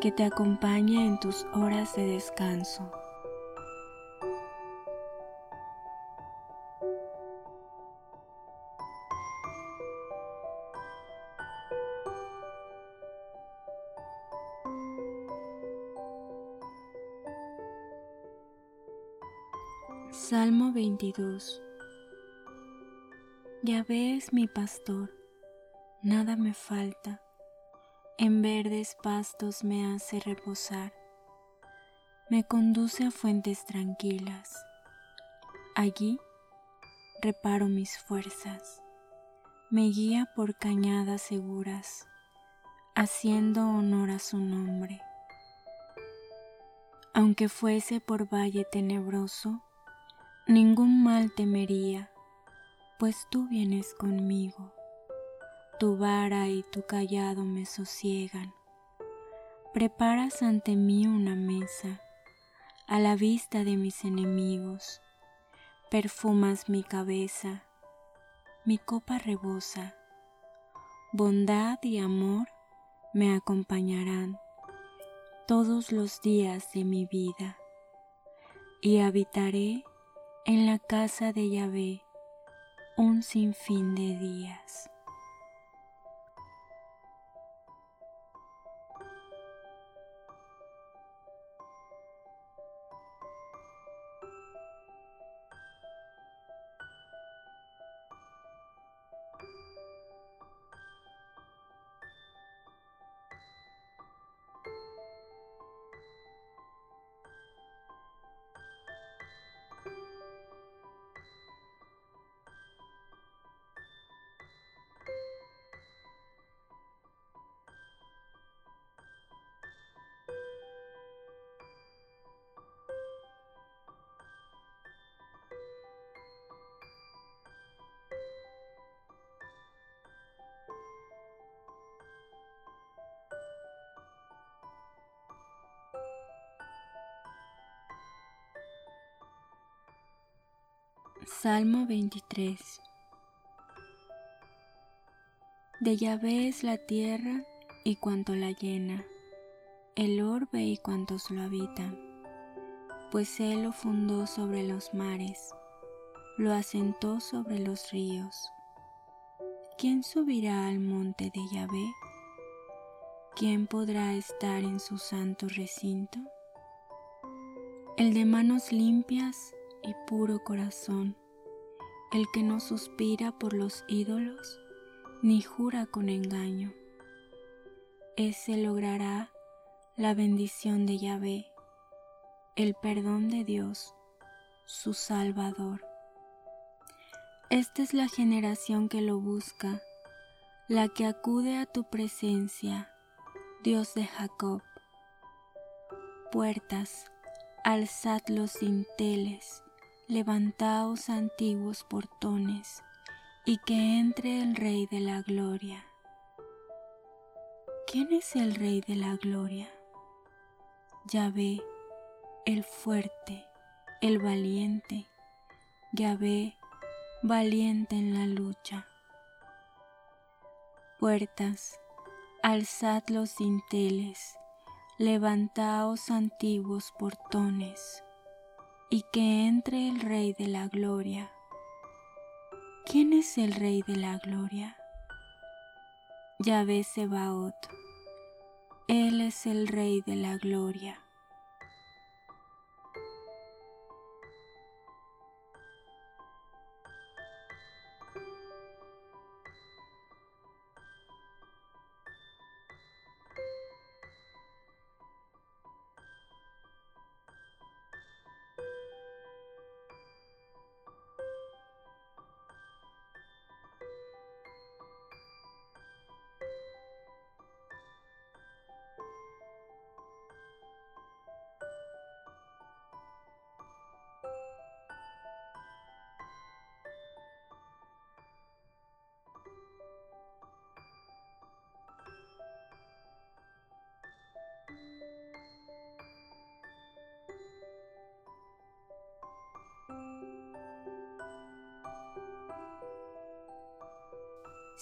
que te acompañe en tus horas de descanso. Salmo 22 Ya ves mi pastor, nada me falta en verdes pastos me hace reposar, me conduce a fuentes tranquilas. Allí reparo mis fuerzas, me guía por cañadas seguras, haciendo honor a su nombre. Aunque fuese por valle tenebroso, ningún mal temería, pues tú vienes conmigo tu vara y tu callado me sosiegan. Preparas ante mí una mesa a la vista de mis enemigos. Perfumas mi cabeza, mi copa rebosa. Bondad y amor me acompañarán todos los días de mi vida y habitaré en la casa de Yahvé un sinfín de días. Salmo 23 De Yahvé es la tierra y cuanto la llena, el orbe y cuantos lo habitan, pues Él lo fundó sobre los mares, lo asentó sobre los ríos. ¿Quién subirá al monte de Yahvé? ¿Quién podrá estar en su santo recinto? El de manos limpias y puro corazón, el que no suspira por los ídolos ni jura con engaño. Ese logrará la bendición de Yahvé, el perdón de Dios, su Salvador. Esta es la generación que lo busca, la que acude a tu presencia, Dios de Jacob. Puertas, alzad los dinteles levantaos antiguos portones, y que entre el Rey de la Gloria. ¿Quién es el Rey de la Gloria? Yahvé, el fuerte, el valiente, Yahvé, valiente en la lucha. Puertas, alzad los dinteles, levantaos antiguos portones y que entre el Rey de la Gloria. ¿Quién es el Rey de la Gloria? Yahvé Sebaot. Él es el Rey de la Gloria.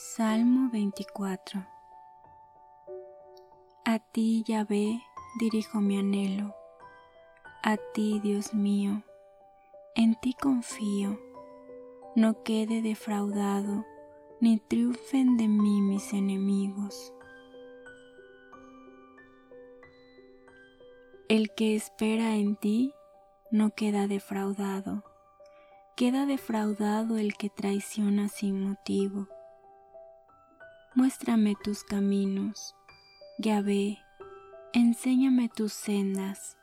Salmo 24 A ti, Yahvé, dirijo mi anhelo. A ti, Dios mío, en ti confío. No quede defraudado, ni triunfen de mí mis enemigos. El que espera en ti no queda defraudado. Queda defraudado el que traiciona sin motivo Muéstrame tus caminos, Yahvé, enséñame tus sendas.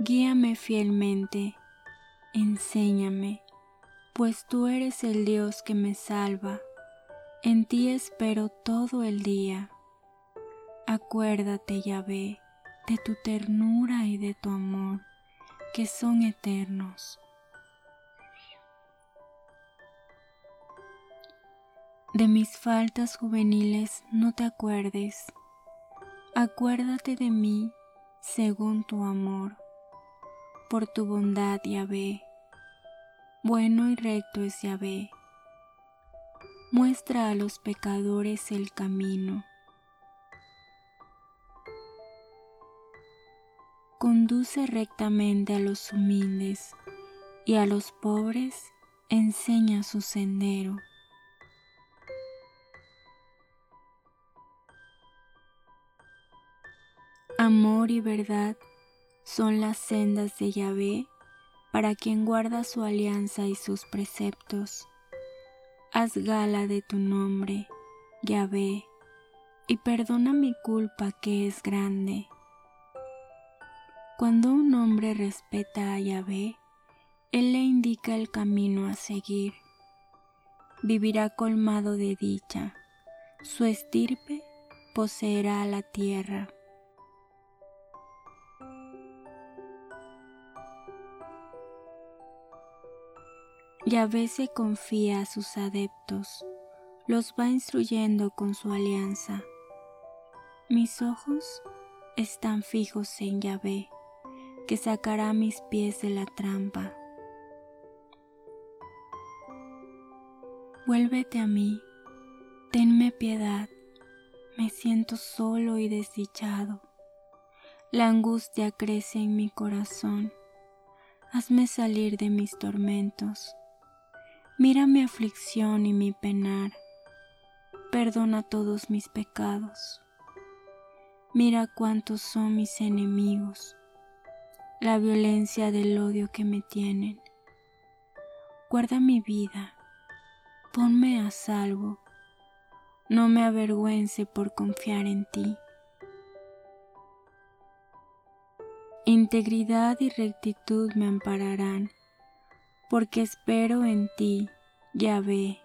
Guíame fielmente, enséñame, pues tú eres el Dios que me salva, en ti espero todo el día. Acuérdate, Yahvé, de tu ternura y de tu amor que son eternos. De mis faltas juveniles no te acuerdes, acuérdate de mí según tu amor, por tu bondad, Yahvé. Bueno y recto es Yahvé. Muestra a los pecadores el camino conduce rectamente a los humildes y a los pobres enseña su sendero. Amor y verdad son las sendas de Yahvé para quien guarda su alianza y sus preceptos. Haz gala de tu nombre, Yahvé, y perdona mi culpa que es grande cuando un hombre respeta a Yahvé, Él le indica el camino a seguir. Vivirá colmado de dicha, su estirpe poseerá la tierra. Yahvé se confía a sus adeptos, los va instruyendo con su alianza. Mis ojos están fijos en Yahvé que sacará mis pies de la trampa. Vuélvete a mí, tenme piedad, me siento solo y desdichado. La angustia crece en mi corazón, hazme salir de mis tormentos. Mira mi aflicción y mi penar, perdona todos mis pecados. Mira cuántos son mis enemigos la violencia del odio que me tienen. Guarda mi vida, ponme a salvo, no me avergüence por confiar en ti. Integridad y rectitud me ampararán, porque espero en ti, Yahvé.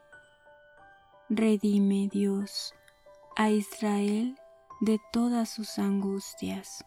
Redime, Dios, a Israel de todas sus angustias.